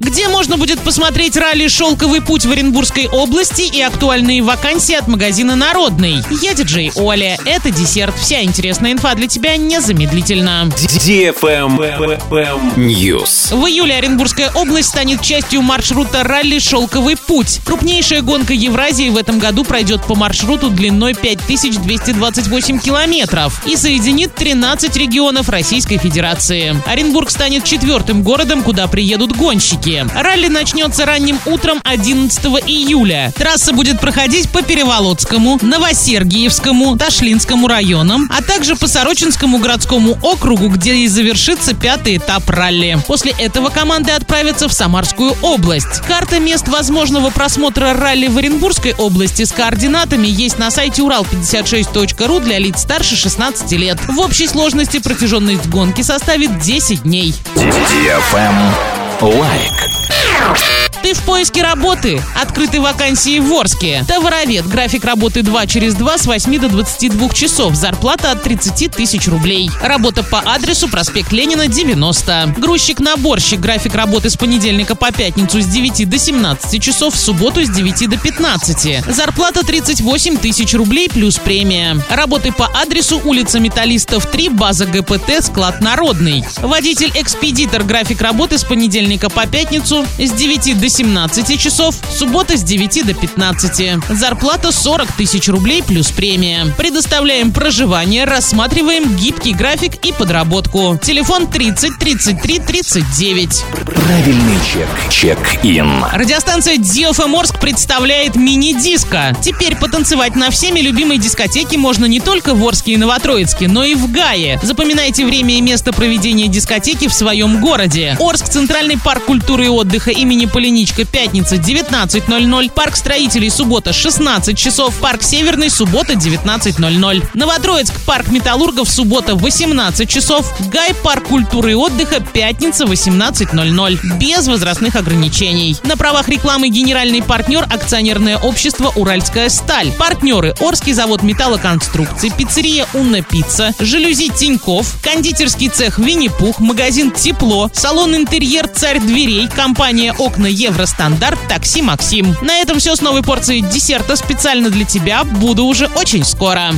Где можно будет посмотреть ралли «Шелковый путь» в Оренбургской области и актуальные вакансии от магазина «Народный». Я диджей Оля. Это десерт. Вся интересная инфа для тебя незамедлительно. News. В июле Оренбургская область станет частью маршрута ралли «Шелковый путь». Крупнейшая гонка Евразии в этом году пройдет по маршруту длиной 5228 километров и соединит 13 регионов Российской Федерации. Оренбург станет четвертым городом, куда приедут гонщики. Ралли начнется ранним утром 11 июля. Трасса будет проходить по Переволодскому, Новосергиевскому, Ташлинскому районам, а также по Сорочинскому городскому округу, где и завершится пятый этап ралли. После этого команды отправятся в Самарскую область. Карта мест возможного просмотра ралли в Оренбургской области с координатами есть на сайте урал56.ру для лиц старше 16 лет. В общей сложности протяженность гонки составит 10 дней. Лайк. Ты в поиске работы? Открыты вакансии в Орске. Товаровед. График работы 2 через 2 с 8 до 22 часов. Зарплата от 30 тысяч рублей. Работа по адресу проспект Ленина, 90. Грузчик-наборщик. График работы с понедельника по пятницу с 9 до 17 часов, в субботу с 9 до 15. Зарплата 38 тысяч рублей плюс премия. Работы по адресу улица Металлистов 3, база ГПТ, склад Народный. Водитель-экспедитор. График работы с понедельника по пятницу с 9 до 17 часов, суббота с 9 до 15. Зарплата 40 тысяч рублей плюс премия. Предоставляем проживание, рассматриваем гибкий график и подработку. Телефон 30 33 39. Правильный чек. Чек-ин. Радиостанция DFM Орск представляет мини-диско. Теперь потанцевать на всеми любимой дискотеке можно не только в Орске и Новотроицке, но и в Гае. Запоминайте время и место проведения дискотеки в своем городе. Орск, Центральный парк культуры и отдыха имени Поляничко, пятница 19.00. Парк строителей, суббота 16 часов. Парк Северный, суббота 19.00. Новотроицк, парк металлургов, суббота 18 часов. Гай, парк культуры и отдыха, пятница 18.00. Без возрастных ограничений. На правах рекламы генеральный партнер акционерное общество «Уральская сталь». Партнеры Орский завод металлоконструкций, пиццерия «Унна Пицца», жалюзи Тиньков, кондитерский цех «Винни-Пух», магазин «Тепло», салон «Интерьер Царь дверей», компания «Окна Евростандарт», такси «Максим». На этом все с новой порцией десерта специально для тебя. Буду уже очень скоро.